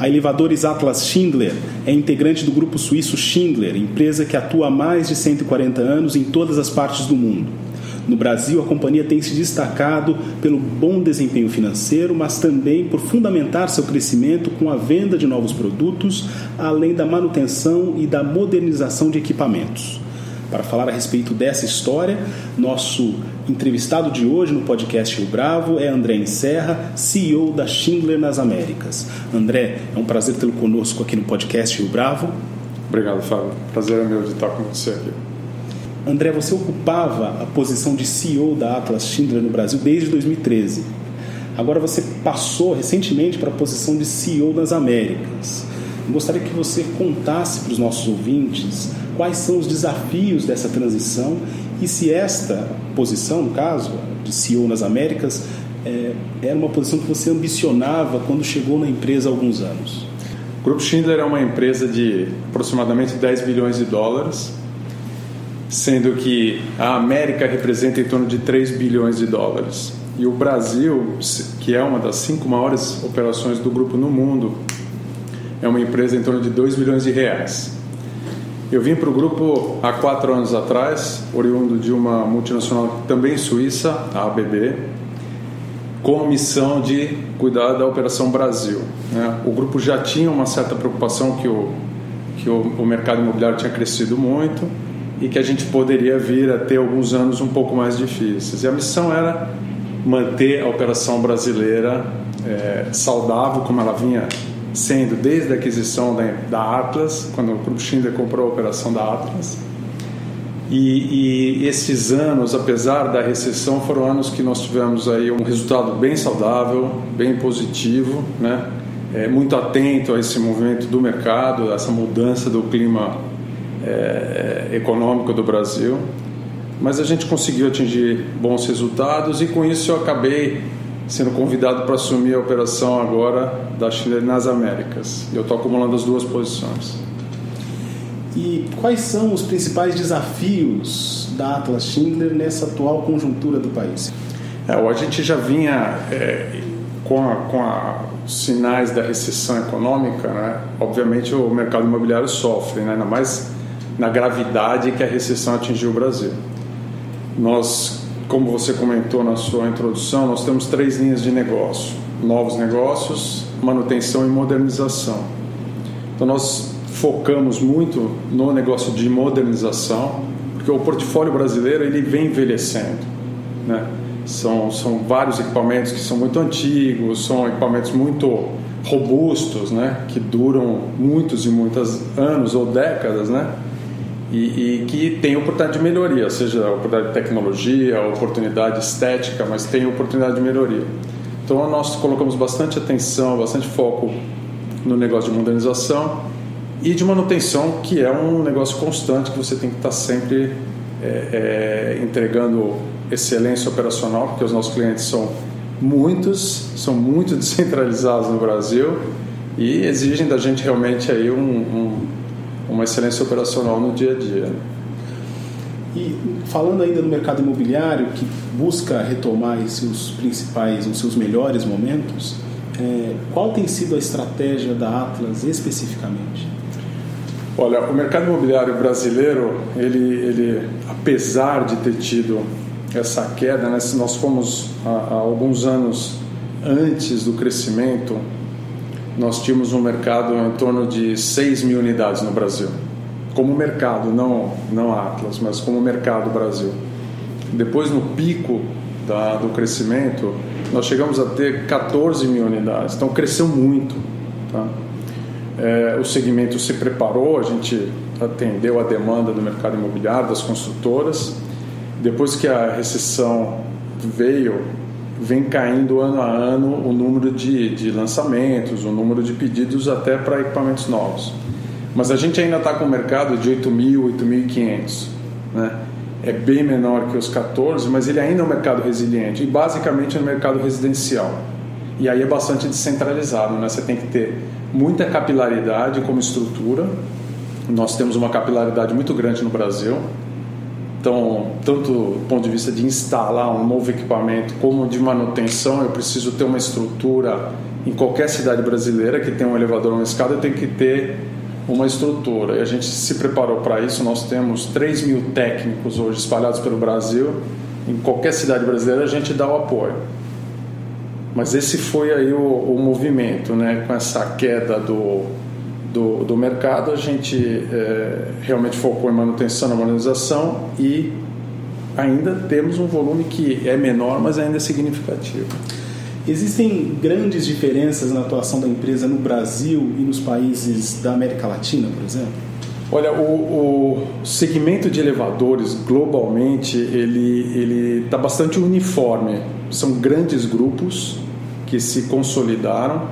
A Elevadores Atlas Schindler é integrante do grupo suíço Schindler, empresa que atua há mais de 140 anos em todas as partes do mundo. No Brasil, a companhia tem se destacado pelo bom desempenho financeiro, mas também por fundamentar seu crescimento com a venda de novos produtos, além da manutenção e da modernização de equipamentos. Para falar a respeito dessa história, nosso entrevistado de hoje no podcast Rio Bravo é André Encerra, CEO da Schindler nas Américas. André, é um prazer tê-lo conosco aqui no podcast Rio Bravo. Obrigado, Fábio. Prazer é meu de estar com você aqui. André, você ocupava a posição de CEO da Atlas Schindler no Brasil desde 2013. Agora você passou recentemente para a posição de CEO das Américas. Eu gostaria que você contasse para os nossos ouvintes quais são os desafios dessa transição e se esta posição, no caso, de CEO nas Américas, é, era uma posição que você ambicionava quando chegou na empresa há alguns anos. O Grupo Schindler é uma empresa de aproximadamente 10 bilhões de dólares, sendo que a América representa em torno de 3 bilhões de dólares. E o Brasil, que é uma das cinco maiores operações do grupo no mundo, é uma empresa em torno de 2 bilhões de reais. Eu vim para o grupo há quatro anos atrás, oriundo de uma multinacional também suíça, a ABB, com a missão de cuidar da Operação Brasil. Né? O grupo já tinha uma certa preocupação que, o, que o, o mercado imobiliário tinha crescido muito e que a gente poderia vir a ter alguns anos um pouco mais difíceis. E a missão era manter a operação brasileira é, saudável, como ela vinha sendo desde a aquisição da, da Atlas, quando o Grupo Schindler comprou a operação da Atlas. E, e, esses anos, apesar da recessão, foram anos que nós tivemos aí um resultado bem saudável, bem positivo, né? É, muito atento a esse movimento do mercado, a essa mudança do clima é, econômico do Brasil. Mas a gente conseguiu atingir bons resultados e com isso eu acabei sendo convidado para assumir a operação agora da Schindler nas Américas. Eu estou acumulando as duas posições. E quais são os principais desafios da Atlas Schindler nessa atual conjuntura do país? É, a gente já vinha é, com, a, com a, os sinais da recessão econômica, né? obviamente o mercado imobiliário sofre, né? ainda mais na gravidade que a recessão atingiu o Brasil. Nós como você comentou na sua introdução, nós temos três linhas de negócio: novos negócios, manutenção e modernização. Então nós focamos muito no negócio de modernização, porque o portfólio brasileiro ele vem envelhecendo, né? São, são vários equipamentos que são muito antigos, são equipamentos muito robustos, né? Que duram muitos e muitos anos ou décadas, né? E, e, que tem oportunidade de melhoria, seja oportunidade de tecnologia, oportunidade estética, mas tem oportunidade de melhoria. Então nós colocamos bastante atenção, bastante foco no negócio de modernização e de manutenção, que é um negócio constante que você tem que estar sempre é, é, entregando excelência operacional, porque os nossos clientes são muitos, são muito descentralizados no Brasil e exigem da gente realmente aí um, um uma excelência operacional no dia a dia. E falando ainda no mercado imobiliário, que busca retomar os seus principais, os seus melhores momentos, é, qual tem sido a estratégia da Atlas especificamente? Olha, o mercado imobiliário brasileiro, ele, ele apesar de ter tido essa queda, né, nós fomos há, há alguns anos antes do crescimento nós tínhamos um mercado em torno de 6 mil unidades no Brasil. Como mercado, não, não Atlas, mas como mercado Brasil. Depois, no pico da, do crescimento, nós chegamos a ter 14 mil unidades. Então, cresceu muito. Tá? É, o segmento se preparou, a gente atendeu a demanda do mercado imobiliário, das construtoras. Depois que a recessão veio, vem caindo ano a ano o número de, de lançamentos, o número de pedidos até para equipamentos novos. Mas a gente ainda está com um mercado de 8.000, 8.500. Né? É bem menor que os 14, mas ele ainda é um mercado resiliente e basicamente é um mercado residencial. E aí é bastante descentralizado, né? Você tem que ter muita capilaridade como estrutura. Nós temos uma capilaridade muito grande no Brasil. Então, tanto do ponto de vista de instalar um novo equipamento como de manutenção, eu preciso ter uma estrutura em qualquer cidade brasileira que tenha um elevador ou uma escada, tem que ter uma estrutura. E a gente se preparou para isso. Nós temos 3 mil técnicos hoje espalhados pelo Brasil. Em qualquer cidade brasileira a gente dá o apoio. Mas esse foi aí o, o movimento, né? Com essa queda do, do, do mercado, a gente é, realmente focou em manutenção, na modernização e ainda temos um volume que é menor, mas ainda é significativo. Existem grandes diferenças na atuação da empresa no Brasil e nos países da América Latina, por exemplo? Olha, o, o segmento de elevadores globalmente ele ele está bastante uniforme. São grandes grupos que se consolidaram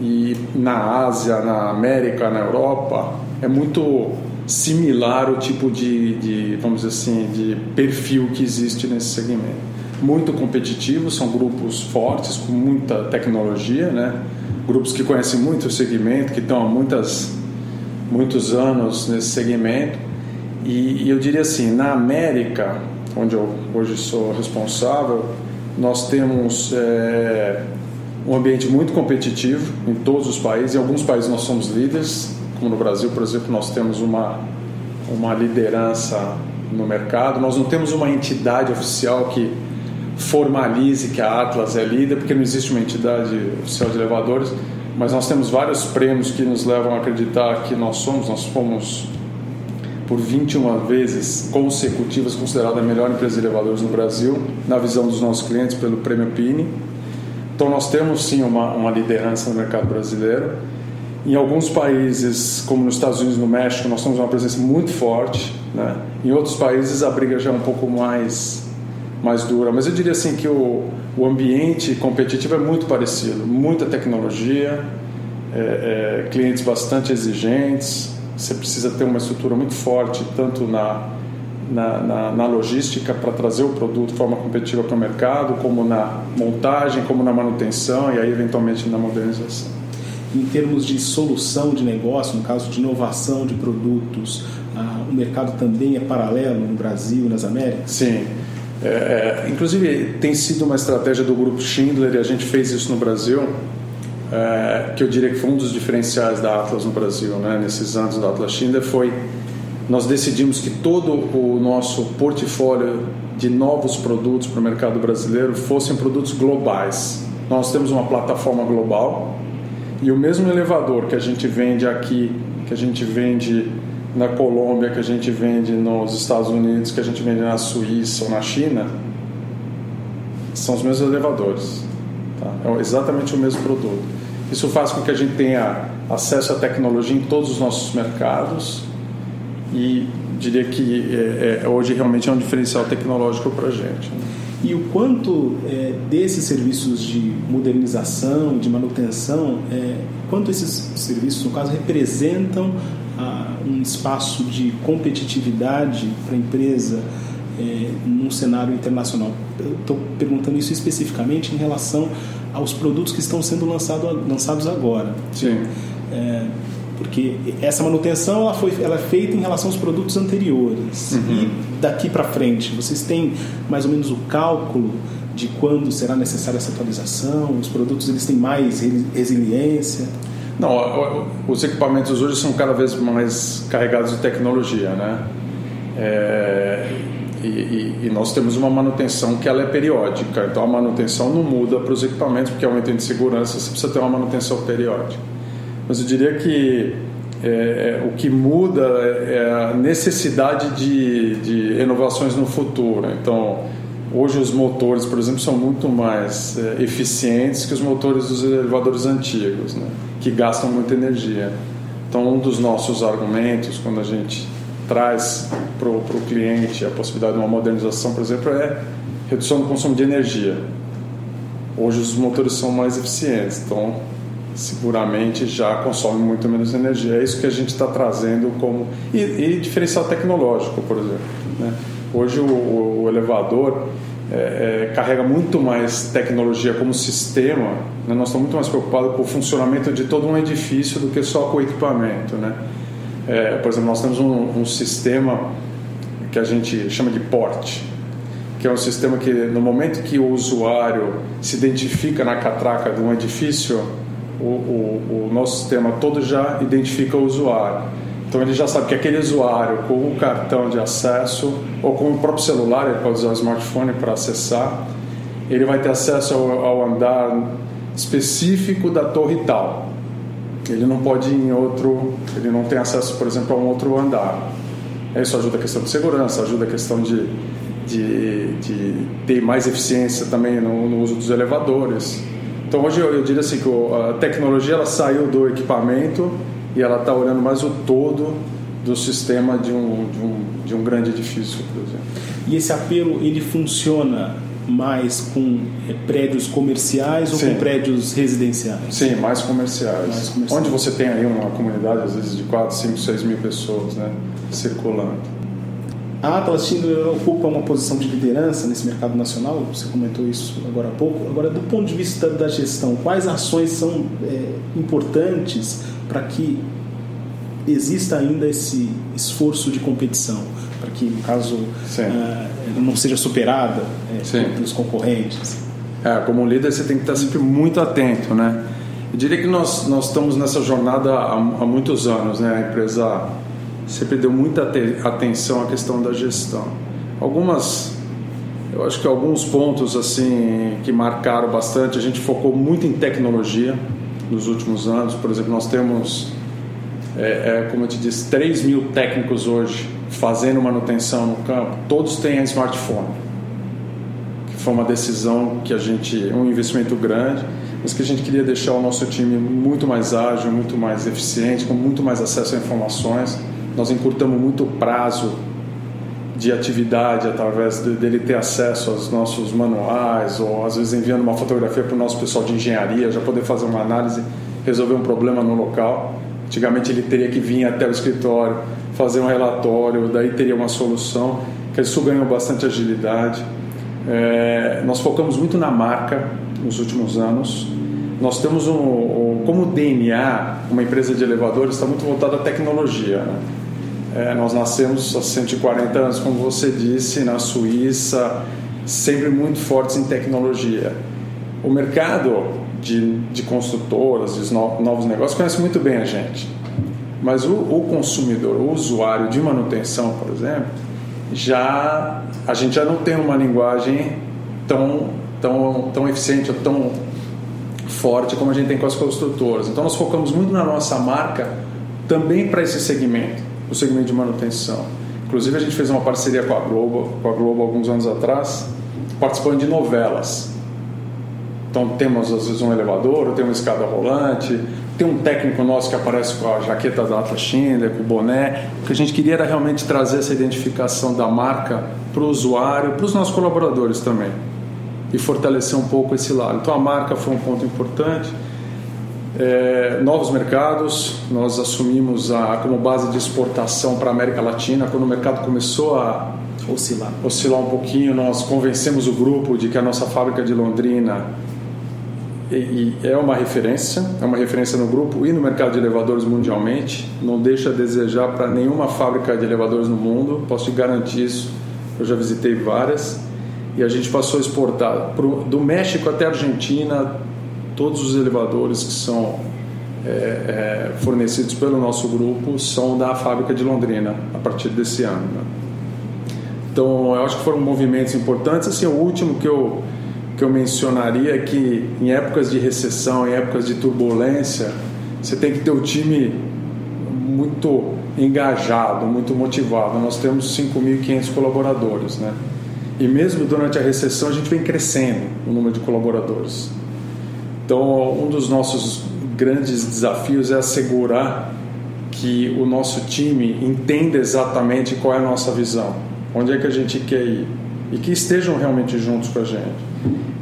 e na Ásia, na América, na Europa é muito similar o tipo de, de vamos dizer assim de perfil que existe nesse segmento muito competitivos, são grupos fortes, com muita tecnologia, né? grupos que conhecem muito o segmento, que estão há muitas, muitos anos nesse segmento. E, e eu diria assim, na América, onde eu hoje sou responsável, nós temos é, um ambiente muito competitivo em todos os países. Em alguns países nós somos líderes, como no Brasil, por exemplo, nós temos uma, uma liderança no mercado. Nós não temos uma entidade oficial que formalize que a Atlas é líder, porque não existe uma entidade oficial de elevadores, mas nós temos vários prêmios que nos levam a acreditar que nós somos, nós fomos por 21 vezes consecutivas considerada a melhor empresa de elevadores no Brasil, na visão dos nossos clientes pelo Prêmio Pini. Então nós temos sim uma, uma liderança no mercado brasileiro. Em alguns países, como nos Estados Unidos e no México, nós temos uma presença muito forte. Né? Em outros países a briga já é um pouco mais mais dura. Mas eu diria assim que o, o ambiente competitivo é muito parecido, muita tecnologia, é, é, clientes bastante exigentes. Você precisa ter uma estrutura muito forte, tanto na, na, na, na logística para trazer o produto de forma competitiva para o mercado, como na montagem, como na manutenção e aí eventualmente na modernização. Em termos de solução de negócio, no caso de inovação de produtos, ah, o mercado também é paralelo no Brasil e nas Américas? Sim. É, é, inclusive, tem sido uma estratégia do grupo Schindler, e a gente fez isso no Brasil, é, que eu diria que foi um dos diferenciais da Atlas no Brasil, né, nesses anos da Atlas Schindler, foi nós decidimos que todo o nosso portfólio de novos produtos para o mercado brasileiro fossem produtos globais. Nós temos uma plataforma global e o mesmo elevador que a gente vende aqui, que a gente vende na Colômbia, que a gente vende nos Estados Unidos, que a gente vende na Suíça ou na China, são os mesmos elevadores. Tá? É exatamente o mesmo produto. Isso faz com que a gente tenha acesso à tecnologia em todos os nossos mercados e diria que é, é, hoje realmente é um diferencial tecnológico para a gente. Né? E o quanto é, desses serviços de modernização, de manutenção, é, quanto esses serviços, no caso, representam um espaço de competitividade para a empresa é, num cenário internacional. Estou perguntando isso especificamente em relação aos produtos que estão sendo lançado, lançados agora. Sim. É, porque essa manutenção ela foi ela é feita em relação aos produtos anteriores uhum. e daqui para frente vocês têm mais ou menos o cálculo de quando será necessária essa atualização os produtos eles têm mais resiliência não, os equipamentos hoje são cada vez mais carregados de tecnologia, né? É, e, e, e, nós temos uma manutenção que ela é periódica. Então a manutenção não muda para os equipamentos porque é um item de segurança. Você precisa ter uma manutenção periódica. Mas eu diria que é, é, o que muda é a necessidade de, de inovações no futuro. Então Hoje os motores, por exemplo, são muito mais é, eficientes que os motores dos elevadores antigos, né? que gastam muita energia. Então, um dos nossos argumentos, quando a gente traz para o cliente a possibilidade de uma modernização, por exemplo, é redução do consumo de energia. Hoje os motores são mais eficientes, então seguramente já consome muito menos energia. É isso que a gente está trazendo como. E, e, diferencial tecnológico, por exemplo. Né? Hoje o, o elevador é, é, carrega muito mais tecnologia como sistema, né? nós estamos muito mais preocupados com o funcionamento de todo um edifício do que só com o equipamento. Né? É, por exemplo, nós temos um, um, sistema que a gente chama de porte, que é um sistema que no momento que o usuário se identifica na catraca de um edifício, o, o, o nosso sistema todo já identifica o usuário. Então ele já sabe que aquele usuário com o cartão de acesso ou com o próprio celular, ele pode usar o smartphone para acessar, ele vai ter acesso ao, ao andar específico da torre tal. Ele não pode ir em outro, ele não tem acesso, por exemplo, a um outro andar. Isso ajuda a questão de segurança, ajuda a questão de, de, de ter mais eficiência também no, no, uso dos elevadores. Então hoje eu, eu diria assim que a tecnologia ela saiu do equipamento e ela está olhando mais o todo do sistema de um, de um, de um grande edifício, por exemplo. E esse apelo ele funciona mais com é, prédios comerciais ou Sim. com prédios residenciais? Sim, mais comerciais. mais comerciais. Onde você tem aí uma comunidade, às vezes, de 4, 5, 6 mil pessoas né, circulando. A Atlas Schindler ocupa uma posição de liderança nesse mercado nacional, você comentou isso agora há pouco. Agora, do ponto de vista da gestão, quais ações são é, importantes para que exista ainda esse esforço de competição, para que, no caso, uh, não seja superada é, pelos concorrentes. É, como líder, você tem que estar sempre muito atento, né? Eu diria que nós, nós estamos nessa jornada há, há muitos anos, né? A empresa sempre deu muita atenção à questão da gestão. Algumas, eu acho que alguns pontos assim que marcaram bastante, a gente focou muito em tecnologia, nos últimos anos. Por exemplo, nós temos, é, é, como eu te disse, 3 mil técnicos hoje fazendo manutenção no campo. Todos têm smartphone. Que foi uma decisão que a gente, um investimento grande, mas que a gente queria deixar o nosso time muito mais ágil, muito mais eficiente, com muito mais acesso a informações. Nós encurtamos muito o prazo de atividade através de, dele ter acesso aos nossos manuais ou às vezes enviando uma fotografia para o nosso pessoal de engenharia já poder fazer uma análise resolver um problema no local. Antigamente ele teria que vir até o escritório fazer um relatório daí teria uma solução que isso ganhou bastante agilidade. É, nós focamos muito na marca nos últimos anos. Nós temos um, um como DNA uma empresa de elevadores está muito voltada à tecnologia né? É, nós nascemos há 140 anos, como você disse, na Suíça, sempre muito fortes em tecnologia. O mercado de, de construtoras, de novos negócios, conhece muito bem a gente. Mas o, o consumidor, o usuário de manutenção, por exemplo, já a gente já não tem uma linguagem tão, tão, tão eficiente ou tão forte como a gente tem com as construtoras. Então nós focamos muito na nossa marca também para esse segmento no segmento de manutenção. Inclusive a gente fez uma parceria com a Globo, com a Globo alguns anos atrás, participando de novelas. Então temos às vezes um elevador, tem uma escada rolante, tem um técnico nosso que aparece com a jaqueta da Atlas Schindler, com o boné. O que a gente queria era realmente trazer essa identificação da marca para o usuário, para os nossos colaboradores também. E fortalecer um pouco esse lado. Então a marca foi um ponto importante. É, novos mercados, nós assumimos a, como base de exportação para a América Latina. Quando o mercado começou a oscilar. oscilar um pouquinho, nós convencemos o grupo de que a nossa fábrica de Londrina é uma referência, é uma referência no grupo e no mercado de elevadores mundialmente. Não deixa a desejar para nenhuma fábrica de elevadores no mundo, posso te garantir isso. Eu já visitei várias e a gente passou a exportar do México até a Argentina, todos os elevadores que são é, é, fornecidos pelo nosso grupo são da fábrica de Londrina a partir desse ano. Né? Então, eu acho que foram movimentos importantes. Assim, o último que eu que eu mencionaria é que em épocas de recessão, em épocas de turbulência, você tem que ter o time muito engajado, muito motivado. Nós temos 5.500 colaboradores, né? E mesmo durante a recessão a gente vem crescendo o número de colaboradores. Então, um dos nossos grandes desafios é assegurar que o nosso time entenda exatamente qual é a nossa visão, onde é que a gente quer ir e que estejam realmente juntos com a gente.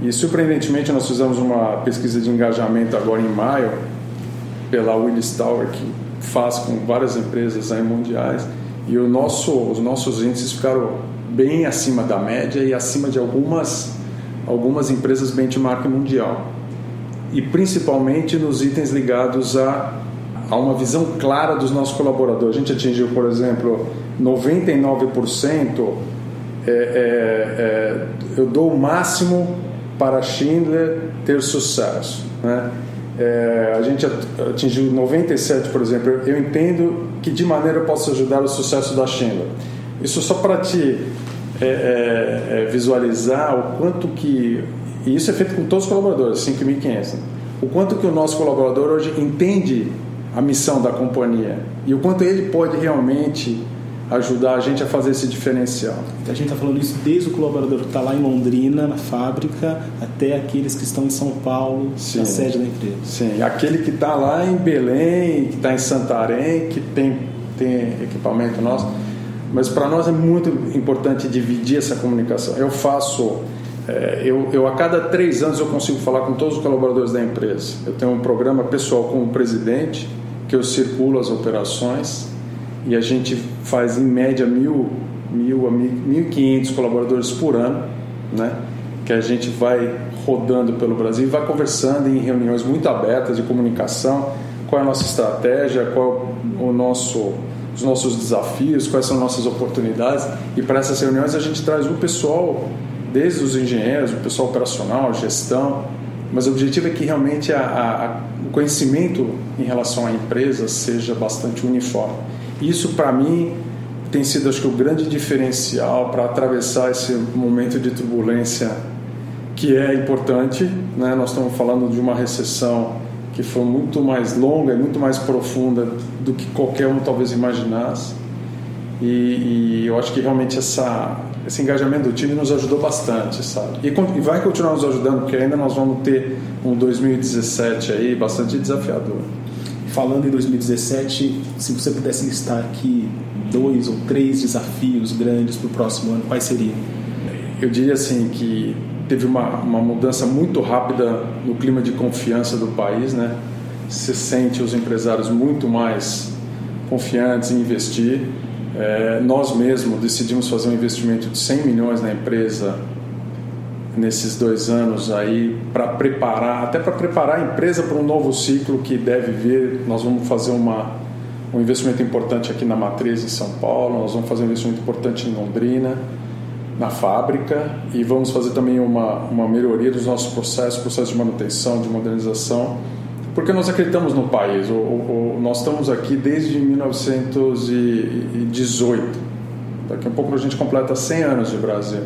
E surpreendentemente nós fizemos uma pesquisa de engajamento agora em maio pela Willis Tower, que faz com várias empresas aí mundiais, e o nosso, os nossos índices ficaram bem acima da média e acima de algumas, algumas empresas benchmark mundial. E principalmente nos itens ligados a, a uma visão clara dos nossos colaboradores. A gente atingiu, por exemplo, 99%. É, é, é, eu dou o máximo para Schindler ter sucesso. Né? É, a gente atingiu 97, por exemplo. Eu entendo que de maneira eu posso ajudar o sucesso da Schindler. Isso só para te é, é, é, visualizar o quanto que e isso é feito com todos os colaboradores, 5.500. O quanto que o nosso colaborador hoje entende a missão da companhia e o quanto ele pode realmente ajudar a gente a fazer esse diferencial. A gente está falando isso desde o colaborador que está lá em Londrina, na fábrica, até aqueles que estão em São Paulo, Sim. na sede da empresa. Sim, aquele que está lá em Belém, que está em Santarém, que tem, tem equipamento nosso. Mas para nós é muito importante dividir essa comunicação. Eu faço, é, eu, eu a cada três anos eu consigo falar com todos os colaboradores da empresa. Eu tenho um programa pessoal com o presidente, que eu circulo as operações e a gente faz em média mil, mil a mil quinhentos colaboradores por ano, né? Que a gente vai rodando pelo Brasil e vai conversando em reuniões muito abertas de comunicação, qual é a nossa estratégia, qual o nosso os nossos desafios, quais são nossas oportunidades e para essas reuniões a gente traz o pessoal, desde os engenheiros, o pessoal operacional, gestão, mas o objetivo é que realmente a, a, o conhecimento em relação à empresa seja bastante uniforme. Isso, para mim, tem sido, acho que, o grande diferencial para atravessar esse momento de turbulência que é importante. Né? Nós estamos falando de uma recessão que foi muito mais longa e muito mais profunda do que qualquer um talvez imaginasse. E, e eu acho que realmente essa, esse engajamento do time nos ajudou bastante, sabe? E, e, vai continuar nos ajudando, porque ainda nós vamos ter um 2017 aí bastante desafiador falando em 2017, se você pudesse listar aqui dois ou três desafios grandes para o próximo ano, quais seriam? Eu diria assim que teve uma, uma mudança muito rápida no clima de confiança do país, né? Se sente os empresários muito mais confiantes em investir. É, nós mesmos decidimos fazer um investimento de 100 milhões na empresa nesses dois anos aí para preparar, até para preparar a empresa para um novo ciclo que deve vir. Nós vamos fazer uma, um investimento importante aqui na matriz em São Paulo, nós vamos fazer um investimento importante em Londrina, na fábrica e vamos fazer também uma, uma melhoria dos nossos processos, processos de manutenção, de modernização, porque nós acreditamos no país. O, o, nós estamos aqui desde 1918. Daqui a pouco a gente completa 100 anos de Brasil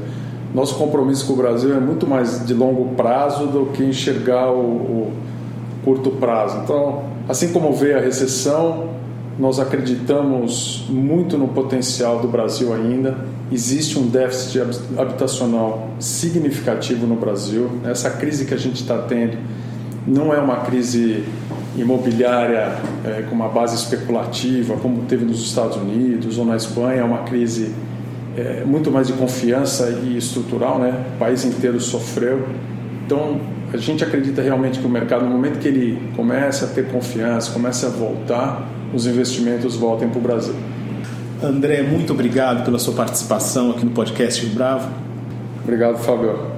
nosso compromisso com o Brasil é muito mais de longo prazo do que enxergar o, curto prazo. Então, assim como veio a recessão, nós acreditamos muito no potencial do Brasil ainda. Existe um déficit habitacional significativo no Brasil. Essa crise que a gente está tendo não é uma crise imobiliária é, com uma base especulativa, como teve nos Estados Unidos ou na Espanha, é uma crise é, muito mais de confiança e estrutural, né? O país inteiro sofreu. Então, a gente acredita realmente que o mercado, no momento que ele começa a ter confiança, começa a voltar, os investimentos voltem para o Brasil. André, muito obrigado pela sua participação aqui no podcast Rio Bravo. Obrigado, Fábio.